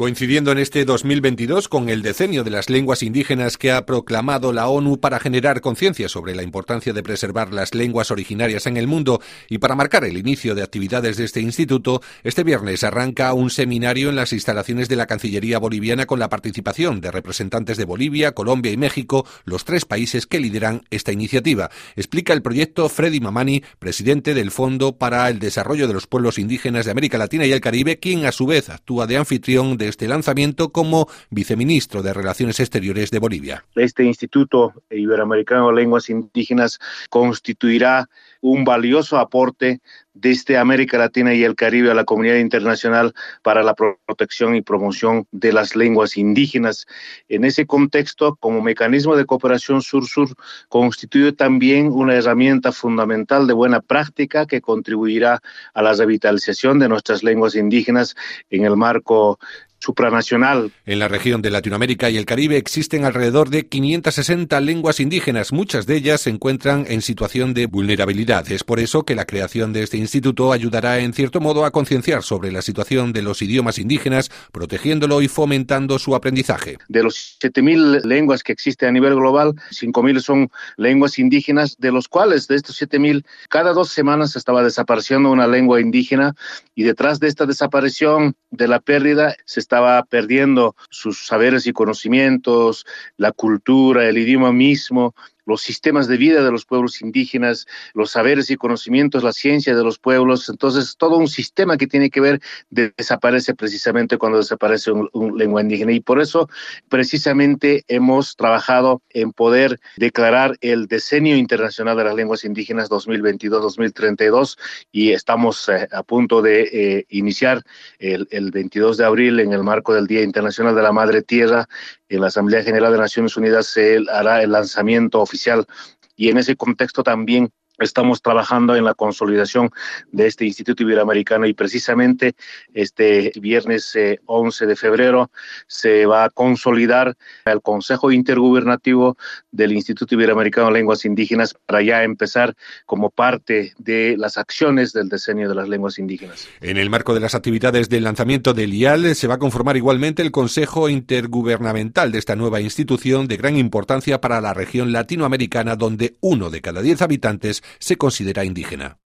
Coincidiendo en este 2022 con el decenio de las lenguas indígenas que ha proclamado la ONU para generar conciencia sobre la importancia de preservar las lenguas originarias en el mundo y para marcar el inicio de actividades de este instituto, este viernes arranca un seminario en las instalaciones de la Cancillería boliviana con la participación de representantes de Bolivia, Colombia y México, los tres países que lideran esta iniciativa. Explica el proyecto Freddy Mamani, presidente del Fondo para el Desarrollo de los Pueblos Indígenas de América Latina y el Caribe, quien a su vez actúa de anfitrión de este lanzamiento como viceministro de Relaciones Exteriores de Bolivia. Este Instituto Iberoamericano de Lenguas Indígenas constituirá un valioso aporte desde América Latina y el Caribe a la comunidad internacional para la protección y promoción de las lenguas indígenas. En ese contexto, como mecanismo de cooperación sur-sur, constituye también una herramienta fundamental de buena práctica que contribuirá a la revitalización de nuestras lenguas indígenas en el marco supranacional. En la región de Latinoamérica y el Caribe existen alrededor de 560 lenguas indígenas. Muchas de ellas se encuentran en situación de vulnerabilidad. Es por eso que la creación de este instituto ayudará en cierto modo a concienciar sobre la situación de los idiomas indígenas, protegiéndolo y fomentando su aprendizaje. De los 7.000 lenguas que existen a nivel global, 5.000 son lenguas indígenas, de los cuales de estos 7.000, cada dos semanas estaba desapareciendo una lengua indígena y detrás de esta desaparición, de la pérdida, se estaba perdiendo sus saberes y conocimientos, la cultura, el idioma mismo, los sistemas de vida de los pueblos indígenas, los saberes y conocimientos, la ciencia de los pueblos. Entonces, todo un sistema que tiene que ver desaparece precisamente cuando desaparece un, lengua indígena. Y por eso, precisamente, hemos trabajado en poder declarar el Decenio Internacional de las Lenguas Indígenas 2022-2032 y estamos eh, a punto de eh, iniciar el, el 22 de abril en el marco del Día Internacional de la Madre Tierra. En la Asamblea General de Naciones Unidas se hará el lanzamiento oficial y en ese contexto también Estamos trabajando en la consolidación de este Instituto Iberoamericano y precisamente este viernes 11 eh, de febrero se va a consolidar el Consejo Intergubernativo del Instituto Iberoamericano de Lenguas Indígenas para ya empezar como parte de las acciones del diseño de las lenguas indígenas. En el marco de las actividades del lanzamiento del IAL se va a conformar igualmente el Consejo Intergubernamental de esta nueva institución de gran importancia para la región latinoamericana donde uno de cada diez habitantes se considera indígena.